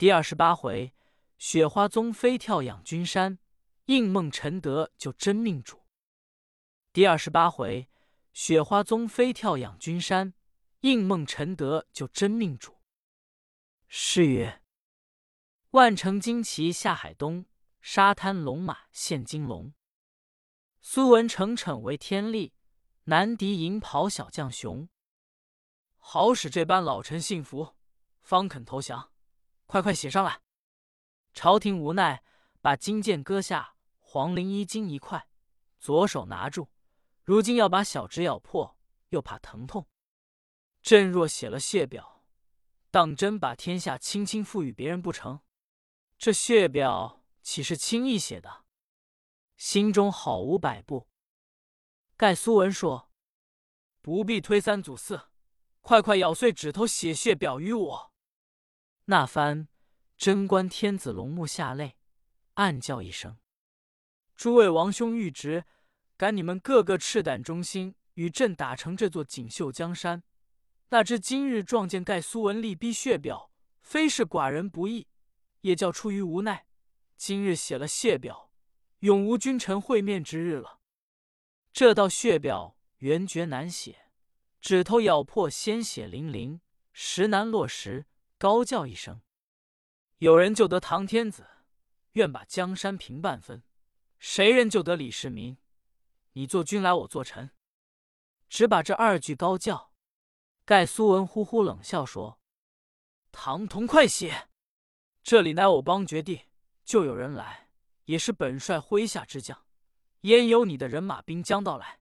第二十八回，雪花宗飞跳养君山，应梦陈德救真命主。第二十八回，雪花宗飞跳养君山，应梦陈德救真命主。诗曰：万乘旌旗下海东，沙滩龙马现金龙。苏文成逞为天力，难敌银袍小将雄。好使这般老臣信服，方肯投降。快快写上来！朝廷无奈，把金剑割下，黄绫衣襟一块，左手拿住。如今要把小指咬破，又怕疼痛。朕若写了血表，当真把天下轻轻赋予别人不成？这血表岂是轻易写的？心中好无摆布。盖苏文说：“不必推三阻四，快快咬碎指头写血表于我。”那番贞观天子龙目下泪，暗叫一声：“诸位王兄御侄，赶你们个个赤胆忠心，与朕打成这座锦绣江山。那知今日撞见盖苏文力逼血表，非是寡人不义，也叫出于无奈。今日写了血表。”永无君臣会面之日了。这道血表原绝难写，指头咬破鲜血淋淋，实难落实。高叫一声：“有人救得唐天子，愿把江山平半分；谁人救得李世民，你做君来，我做臣。”只把这二句高叫。盖苏文呼呼冷笑说：“唐同快写！这里乃我邦绝地，就有人来。”也是本帅麾下之将，焉有你的人马兵将到来？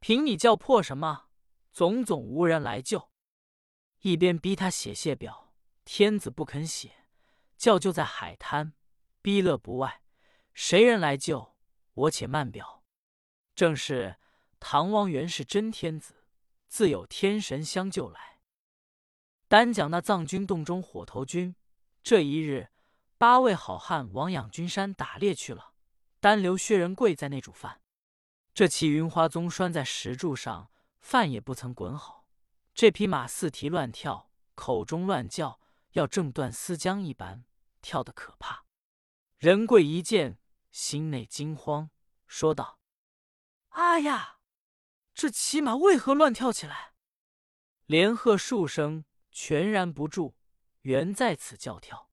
凭你叫破什么？总总无人来救。一边逼他写谢表，天子不肯写，叫就在海滩，逼勒不外。谁人来救？我且慢表。正是唐王原是真天子，自有天神相救来。单讲那藏军洞中火头军，这一日。八位好汉往养军山打猎去了，单留薛仁贵在那煮饭。这骑云花宗拴在石柱上，饭也不曾滚好。这匹马四蹄乱跳，口中乱叫，要挣断丝浆一般，跳得可怕。仁贵一见，心内惊慌，说道：“哎呀，这骑马为何乱跳起来？”连喝数声，全然不住，原在此叫跳。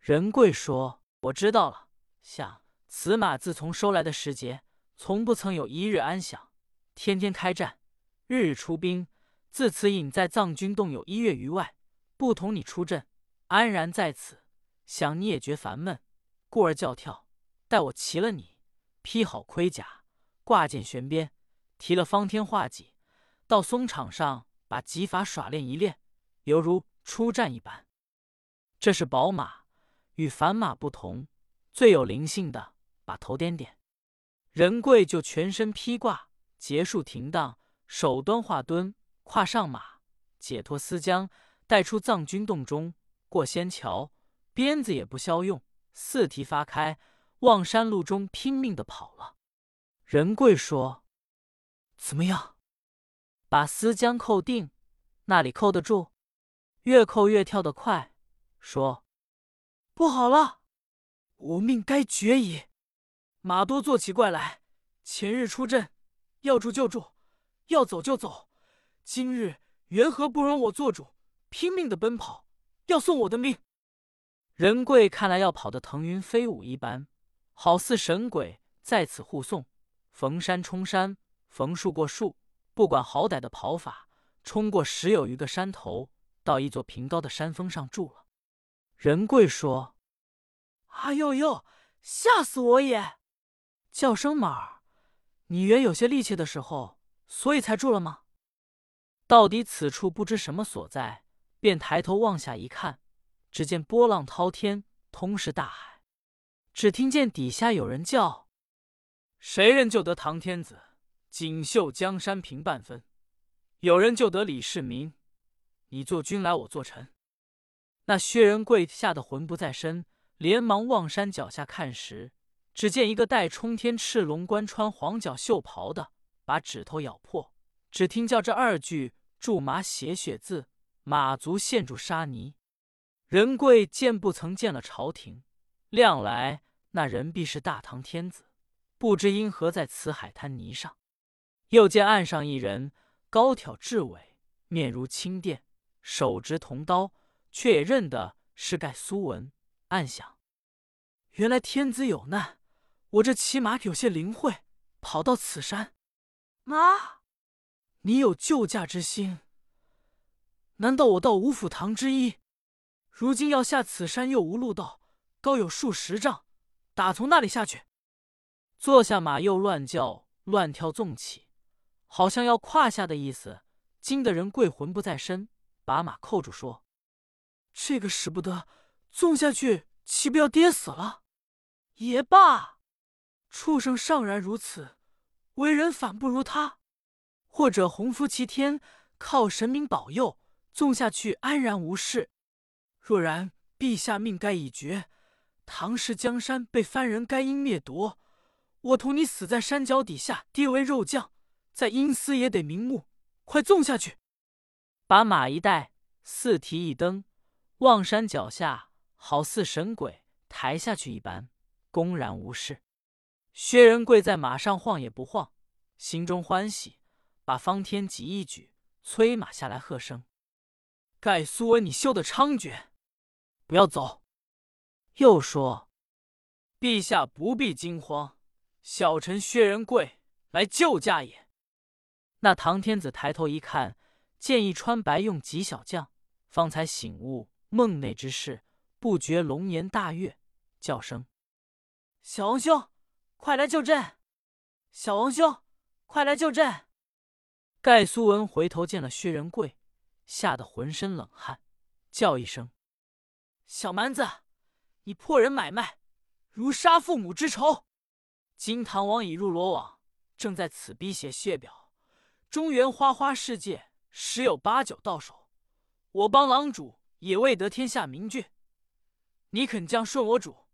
仁贵说：“我知道了。想此马自从收来的时节，从不曾有一日安享，天天开战，日日出兵。自此隐在藏军洞有一月余外，不同你出阵，安然在此，想你也觉烦闷，故而叫跳。待我骑了你，披好盔甲，挂剑悬鞭，提了方天画戟，到松场上把戟法耍练一练，犹如出战一般。这是宝马。”与凡马不同，最有灵性的，把头点点，仁贵就全身披挂，结束停当，手端画墩，跨上马，解脱丝浆，带出藏军洞中，过仙桥，鞭子也不消用，四蹄发开，望山路中拼命的跑了。仁贵说：“怎么样？把丝浆扣定，那里扣得住？越扣越跳得快。”说。不好了，我命该绝矣！马多做起怪来，前日出阵，要住就住，要走就走。今日缘何不容我做主，拼命的奔跑，要送我的命？仁贵看来要跑得腾云飞舞一般，好似神鬼在此护送，逢山冲山，逢树过树，不管好歹的跑法，冲过十有余个山头，到一座平高的山峰上住了。仁贵说：“哎呦呦，吓死我也！叫声马儿，你原有些力气的时候，所以才住了吗？到底此处不知什么所在，便抬头望下一看，只见波浪滔天，通是大海。只听见底下有人叫：‘谁人救得唐天子，锦绣江山平半分？有人救得李世民，你做君来，我做臣。’”那薛仁贵吓得魂不在身，连忙望山脚下看时，只见一个戴冲天赤龙冠、穿黄角袖袍的，把指头咬破。只听叫这二句驻马写血字，马足陷住沙泥。仁贵见不曾见了朝廷，量来那人必是大唐天子，不知因何在此海滩泥上。又见岸上一人，高挑至尾，面如青靛，手执铜刀，却也认得是盖苏文。暗想：原来天子有难，我这骑马有些灵慧，跑到此山。妈，你有救驾之心？难道我道五府堂之一？如今要下此山，又无路道，高有数十丈，打从那里下去？坐下马，又乱叫乱跳，纵起，好像要跨下的意思。惊得人跪魂不在身，把马扣住，说：“这个使不得，纵下去，岂不要跌死了？”也罢，畜生尚然如此，为人反不如他。或者洪福齐天，靠神明保佑，纵下去安然无事。若然陛下命该已绝，唐氏江山被番人该因灭夺，我同你死在山脚底下，跌为肉酱，在阴司也得瞑目。快纵下去！把马一带，四蹄一蹬，望山脚下，好似神鬼抬下去一般，公然无事。薛仁贵在马上晃也不晃，心中欢喜，把方天戟一举，催马下来，喝声：“盖苏文，你休得猖獗！”不要走！又说：“陛下不必惊慌，小臣薛仁贵来救驾也。”那唐天子抬头一看，见一穿白用几小将，方才醒悟梦内之事，不觉龙颜大悦，叫声：“小王兄，快来救朕！小王兄，快来救朕！”盖苏文回头见了薛仁贵，吓得浑身冷汗，叫一声。小蛮子，你破人买卖，如杀父母之仇！金堂王已入罗网，正在此逼写血表。中原花花世界，十有八九到手。我帮狼主也未得天下名郡，你肯将顺我主？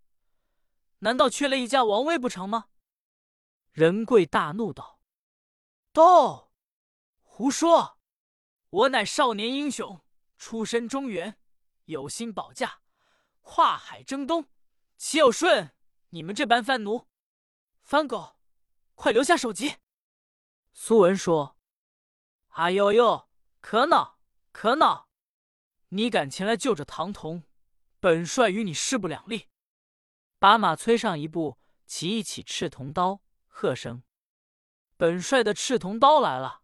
难道缺了一家王位不成吗？仁贵大怒道：“道，胡说！我乃少年英雄，出身中原，有心保驾。”跨海征东，岂有顺你们这般番奴？番狗，快留下首级！苏文说：“哎呦呦，可恼可恼！你敢前来救着唐童，本帅与你势不两立。”把马催上一步，起一起赤铜刀，喝声：“本帅的赤铜刀来了！”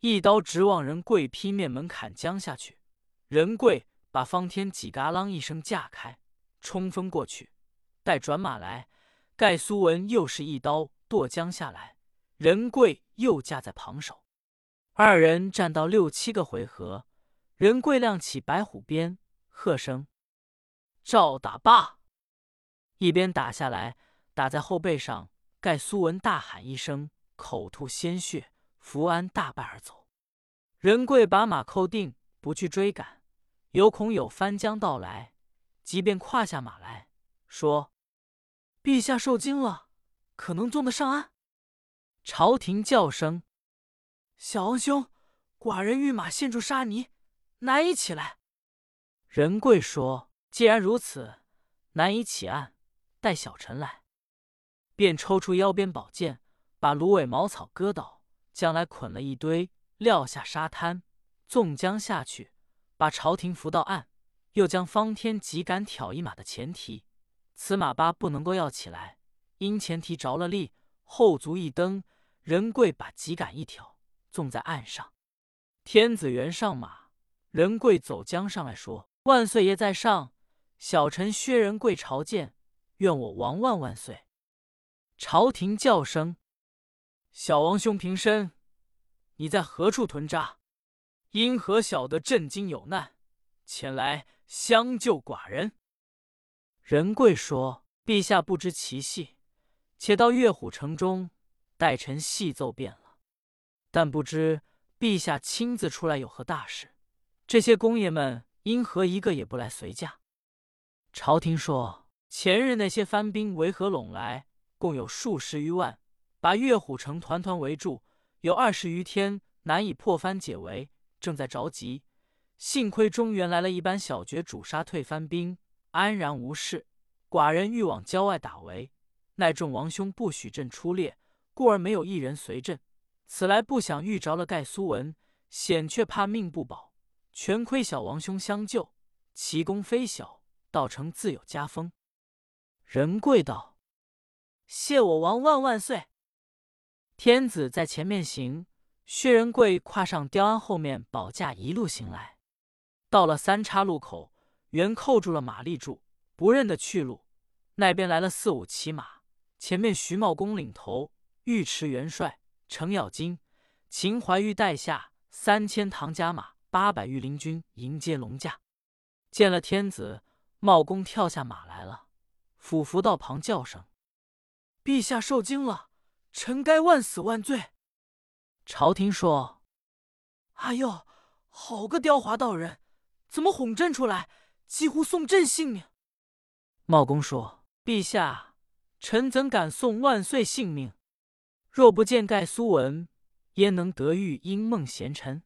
一刀直往人贵劈面门砍将下去，人贵。把方天戟嘎啷一声架开，冲锋过去。待转马来，盖苏文又是一刀剁将下来，仁贵又架在旁手。二人战到六七个回合，仁贵亮起白虎鞭，喝声：“照打罢！”一边打下来，打在后背上。盖苏文大喊一声，口吐鲜血，福安大败而走。仁贵把马扣定，不去追赶。有恐有翻江到来，即便跨下马来说：“陛下受惊了，可能纵得上岸？”朝廷叫声：“小王兄，寡人御马陷住沙泥，难以起来。”仁贵说：“既然如此，难以起岸，待小臣来。”便抽出腰边宝剑，把芦苇茅草割倒，将来捆了一堆，撂下沙滩，纵将下去。把朝廷扶到岸，又将方天戟赶挑一马的前蹄，此马八不能够要起来，因前蹄着了力，后足一蹬，仁贵把戟杆一挑，纵在岸上。天子原上马，仁贵走江上来说：“万岁爷在上，小臣薛仁贵朝见，愿我王万万岁。”朝廷叫声：“小王兄平身，你在何处屯扎？”因何晓得朕今有难，前来相救寡人？仁贵说：“陛下不知其细，且到岳虎城中，待臣细奏便了。但不知陛下亲自出来有何大事？这些公爷们因何一个也不来随驾？”朝廷说：“前日那些番兵围合拢来，共有数十余万，把岳虎城团团围住，有二十余天难以破番解围。”正在着急，幸亏中原来了一班小绝主杀退番兵，安然无事。寡人欲往郊外打围，奈众王兄不许朕出列，故而没有一人随朕。此来不想遇着了盖苏文，险却怕命不保，全亏小王兄相救，其功非小，道成自有加封。仁贵道：“谢我王万万岁！”天子在前面行，薛仁贵跨上雕鞍后面保驾一路行来。到了三岔路口，原扣住了马立柱，不认得去路。那边来了四五骑马，前面徐茂公领头，尉迟元帅、程咬金、秦怀玉带下三千唐家马，八百御林军迎接龙驾。见了天子，茂公跳下马来了，俯伏道旁叫声：“陛下受惊了，臣该万死万罪。”朝廷说：“哎呦，好个刁滑道人！”怎么哄朕出来？几乎送朕性命。茂公说：“陛下，臣怎敢送万岁性命？若不见盖苏文，焉能得遇英梦贤臣？”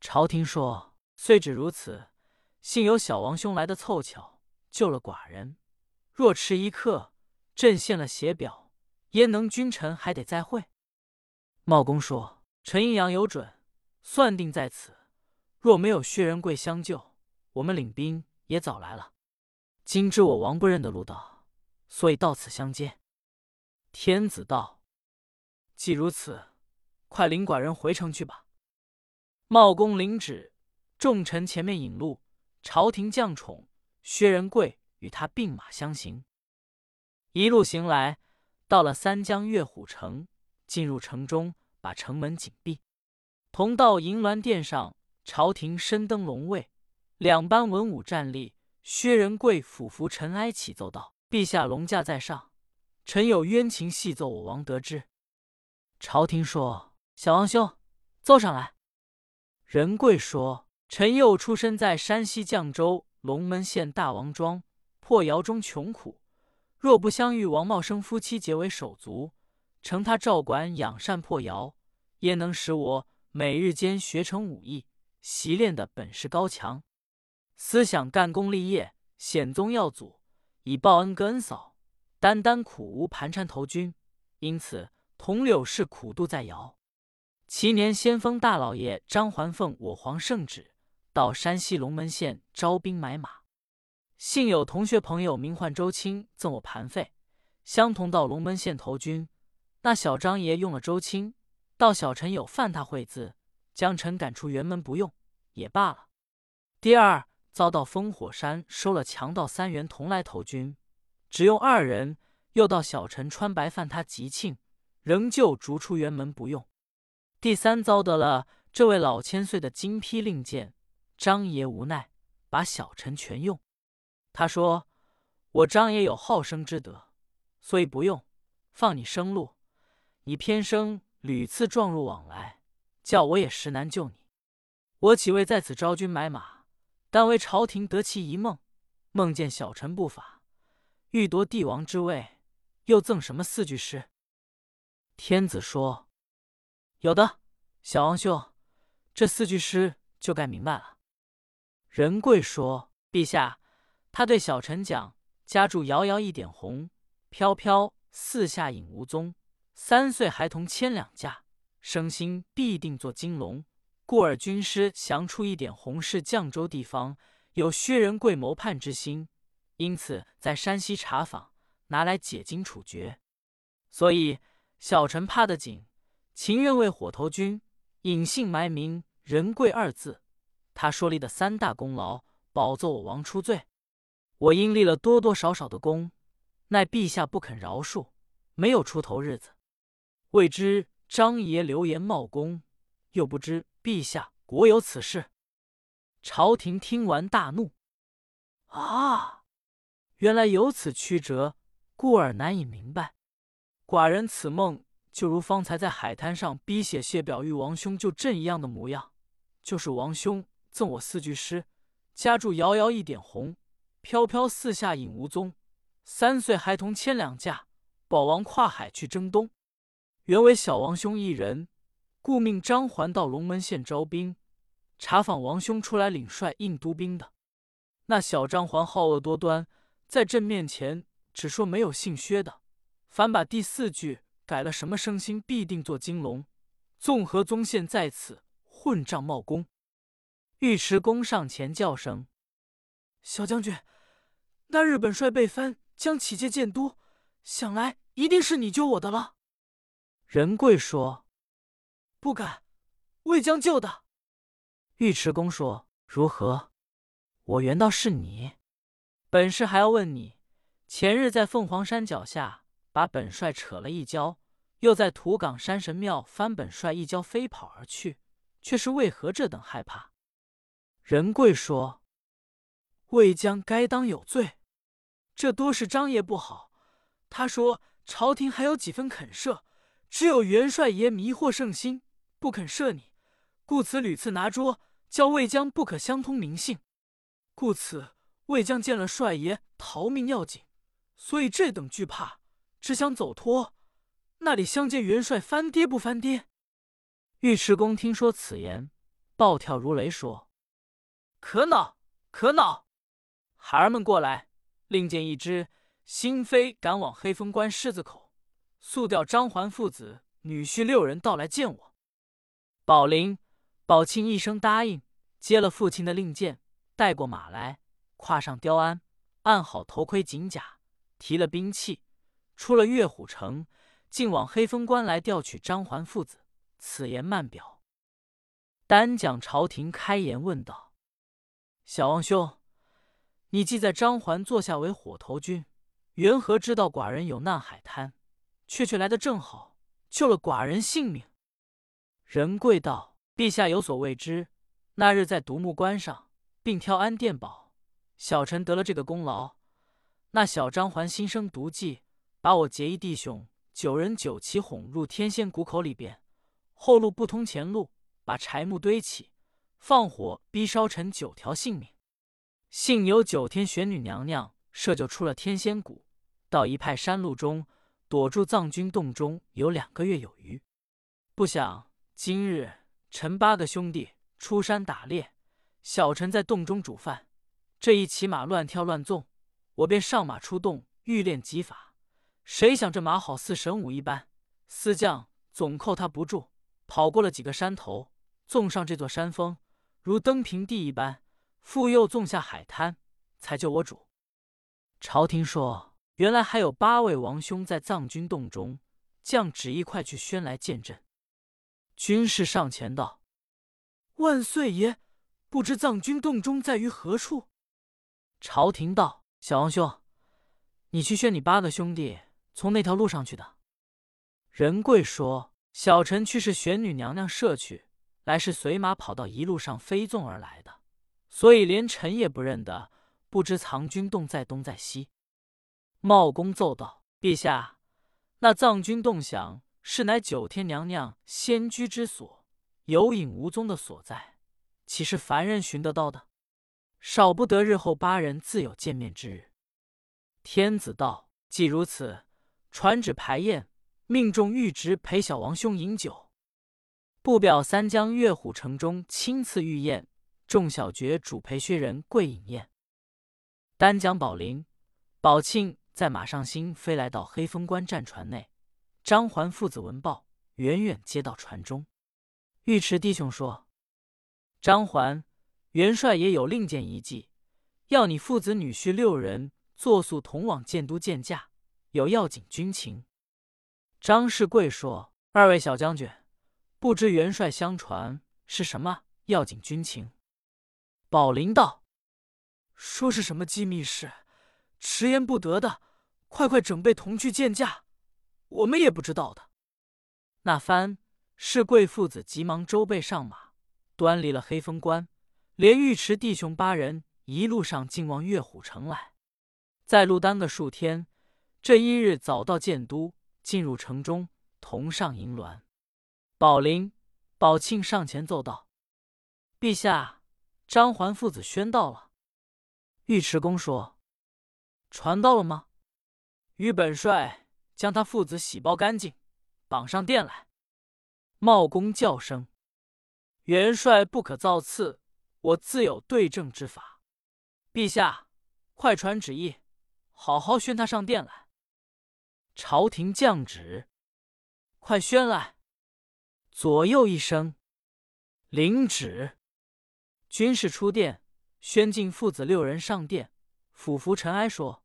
朝廷说：“虽只如此，幸有小王兄来的凑巧，救了寡人。若迟一刻，朕献了血表，焉能君臣还得再会？”茂公说：“臣阴阳有准，算定在此。”若没有薛仁贵相救，我们领兵也早来了。今知我王不认得路道，所以到此相接。天子道：“既如此，快领寡人回城去吧。”茂公领旨，众臣前面引路。朝廷将宠，薛仁贵与他并马相行。一路行来，到了三江月虎城，进入城中，把城门紧闭。同到银銮殿上。朝廷深登龙位，两班文武站立。薛仁贵俯伏尘埃，启奏道：“陛下龙驾在上，臣有冤情细奏我王得知。”朝廷说：“小王兄，奏上来。”仁贵说：“臣幼出身在山西绛州龙门县大王庄，破窑中穷苦。若不相遇王茂生夫妻结为手足，承他照管养善破窑，焉能使我每日间学成武艺？”习练的本事高强，思想干功立业，显宗耀祖，以报恩哥恩嫂，单单苦无盘缠投军，因此同柳氏苦度在窑。其年先锋大老爷张环奉我皇圣旨，到山西龙门县招兵买马。幸有同学朋友名唤周青，赠我盘费，相同到龙门县投军。那小张爷用了周青，到小陈有犯他会字。将臣赶出辕门不用也罢了。第二遭到烽火山收了强盗三员同来投军，只用二人，又到小陈穿白犯他吉庆，仍旧逐出辕门不用。第三遭得了这位老千岁的金批令箭，张爷无奈把小陈全用。他说：“我张爷有好生之德，所以不用放你生路。你偏生屡次撞入往来。”叫我也实难救你，我岂为在此招军买马？但为朝廷得其一梦，梦见小臣不法，欲夺帝王之位，又赠什么四句诗？天子说：“有的，小王兄，这四句诗就该明白了。”仁贵说：“陛下，他对小臣讲：家住遥遥一点红，飘飘四下影无踪。三岁孩童千两价。”生心必定做金龙，故而军师降出一点红是绛州地方，有薛仁贵谋叛之心，因此在山西查访，拿来解经处决。所以小臣怕得紧，情愿为火头军隐姓埋名，仁贵二字，他说立的三大功劳，保奏我王出罪。我因立了多多少少的功，奈陛下不肯饶恕，没有出头日子，未知。张爷流言冒功，又不知陛下果有此事。朝廷听完大怒：“啊，原来有此曲折，故而难以明白。寡人此梦就如方才在海滩上逼写谢表玉王兄救朕一样的模样，就是王兄赠我四句诗：家住遥遥一点红，飘飘四下影无踪。三岁孩童牵两架，保王跨海去征东。”原为小王兄一人，故命张环到龙门县招兵。查访王兄出来领帅印都兵的。那小张环好恶多端，在朕面前只说没有姓薛的，反把第四句改了，什么生心必定做金龙。纵合宗宪在此混账冒功。尉迟恭上前叫声：“小将军，那日本帅被藩将起借建都，想来一定是你救我的了。”仁贵说：“不敢，魏将救的。”尉迟恭说：“如何？我原道是你，本事还要问你。前日在凤凰山脚下把本帅扯了一跤，又在土岗山神庙翻本帅一跤，飞跑而去，却是为何这等害怕？”仁贵说：“魏将该当有罪，这多是张爷不好。他说朝廷还有几分肯赦，只有元帅爷迷惑圣心，不肯赦你，故此屡次拿捉。”叫魏将不可相通名姓，故此魏将见了帅爷逃命要紧，所以这等惧怕，只想走脱。那里相见元帅翻爹不翻爹？尉迟恭听说此言，暴跳如雷，说：“可恼可恼！孩儿们过来，另见一支新飞赶往黑风关狮子口，速调张环父子女婿六人到来见我。”宝林。宝庆一声答应，接了父亲的令箭，带过马来，跨上雕鞍，按好头盔锦甲，提了兵器，出了岳虎城，竟往黑风关来调取张环父子。此言慢表。单讲朝廷开言问道：“小王兄，你既在张环坐下为火头军，缘何知道寡人有难海滩，却却来的正好，救了寡人性命？”仁贵道。陛下有所未知，那日在独木关上，并挑安殿宝，小臣得了这个功劳。那小张环心生毒计，把我结义弟兄九人九齐哄入天仙谷口里边，后路不通前路，把柴木堆起，放火逼烧臣九条性命。幸有九天玄女娘娘设就出了天仙谷，到一派山路中躲住藏军洞中有两个月有余。不想今日。陈八个兄弟出山打猎，小陈在洞中煮饭。这一骑马乱跳乱纵，我便上马出洞欲练戟法。谁想这马好似神武一般，四将总扣他不住，跑过了几个山头，纵上这座山峰，如登平地一般，复又纵下海滩，才救我主。朝廷说，原来还有八位王兄在藏军洞中，将旨意快去宣来见朕。军士上前道：“万岁爷，不知藏军洞中在于何处？”朝廷道：“小王兄，你去宣你八个兄弟从那条路上去的。”仁贵说：“小臣去是玄女娘娘射去，来是随马跑到一路上飞纵而来的，所以连臣也不认得，不知藏军洞在东在西。”茂公奏道：“陛下，那藏军洞想。”是乃九天娘娘仙居之所，有影无踪的所在，岂是凡人寻得到的？少不得日后八人自有见面之日。天子道：“既如此，传旨排宴，命众御职陪小王兄饮酒。不表三江月虎城中亲赐御宴，众小爵主陪薛仁贵饮宴。”单讲宝林、宝庆在马上星飞来到黑风关战船内。张环父子闻报，远远接到船中。尉迟弟兄说：“张环元帅也有另见一计，要你父子女婿六人坐速同往建都见驾，有要紧军情。”张世贵说：“二位小将军，不知元帅相传是什么要紧军情？”宝林道：“说是什么机密事，迟延不得的，快快准备同去见驾。”我们也不知道的。那番是贵父子急忙周备上马，端离了黑风关，连尉迟弟兄八人一路上进往岳虎城来，在路耽搁数天。这一日早到建都，进入城中，同上银銮。宝林、宝庆上前奏道：“陛下，张环父子宣到了。”尉迟恭说：“传到了吗？”与本帅。将他父子洗包干净，绑上殿来。茂公叫声：“元帅不可造次，我自有对症之法。陛下，快传旨意，好好宣他上殿来。朝廷降旨，快宣来。左右一声，领旨。军士出殿，宣进父子六人上殿，俯伏尘埃说：“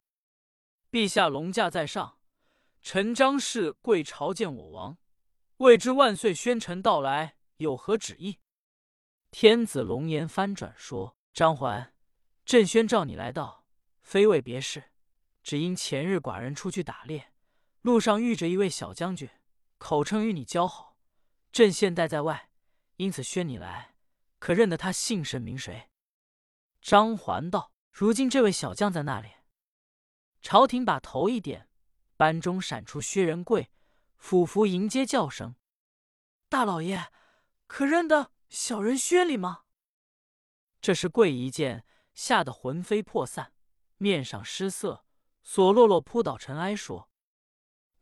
陛下龙驾在上，臣张氏跪朝见我王，未知万岁宣臣到来有何旨意？”天子龙颜翻转说：“张环，朕宣召你来到，非为别事，只因前日寡人出去打猎，路上遇着一位小将军，口称与你交好。”朕现待在外，因此宣你来，可认得他姓甚名谁？张环道：“如今这位小将在那里？”朝廷把头一点，班中闪出薛仁贵，俯伏迎接叫声：“大老爷，可认得小人薛礼吗？”这时贵一见，吓得魂飞魄散，面上失色，索落落扑倒尘埃，说：“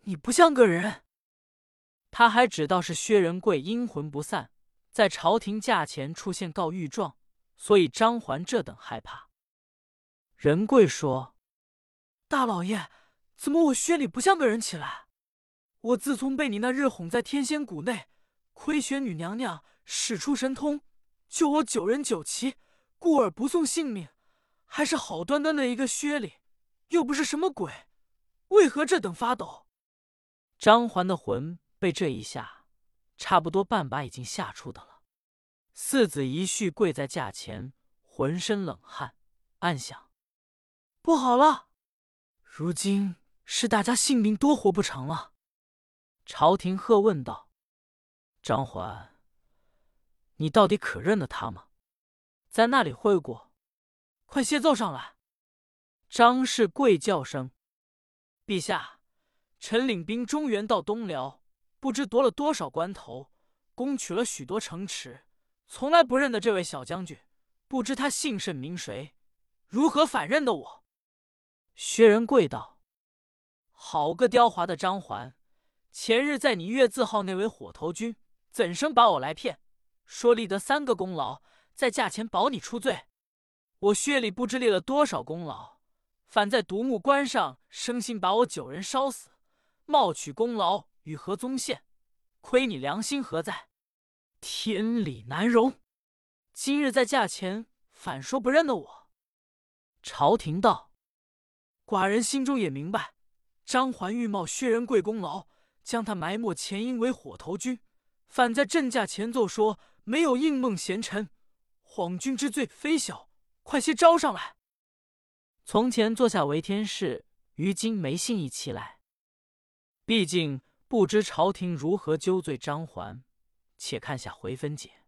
你不像个人。”他还只道是薛仁贵阴魂不散，在朝廷驾前出现告御状，所以张环这等害怕。仁贵说：“大老爷，怎么我薛礼不像个人起来？我自从被你那日哄在天仙谷内，亏玄女娘娘使出神通救我九人九齐，故而不送性命，还是好端端的一个薛礼，又不是什么鬼，为何这等发抖？”张环的魂。被这一吓，差不多半把已经吓出的了。四子一婿跪在架前，浑身冷汗，暗想：不好了，如今是大家性命多活不成了。朝廷喝问道：“张环，你到底可认得他吗？在那里会过？快谢奏上来！”张氏跪叫声：“陛下，臣领兵中原到东辽。”不知夺了多少关头，攻取了许多城池，从来不认得这位小将军，不知他姓甚名谁，如何反认得我？薛仁贵道：“好个刁滑的张环！前日在你月字号那位火头军，怎生把我来骗？说立得三个功劳，在价钱保你出罪。我薛礼不知立了多少功劳，反在独木关上生心把我九人烧死，冒取功劳。”与何宗宪，亏你良心何在？天理难容！今日在驾前反说不认得我。朝廷道：“寡人心中也明白，张环欲冒薛仁贵功劳，将他埋没前因为火头军，反在朕驾前奏说没有应梦贤臣，晃君之罪非小，快些招上来。从前坐下为天事，于今没信义起来，毕竟。”不知朝廷如何揪罪张环，且看下回分解。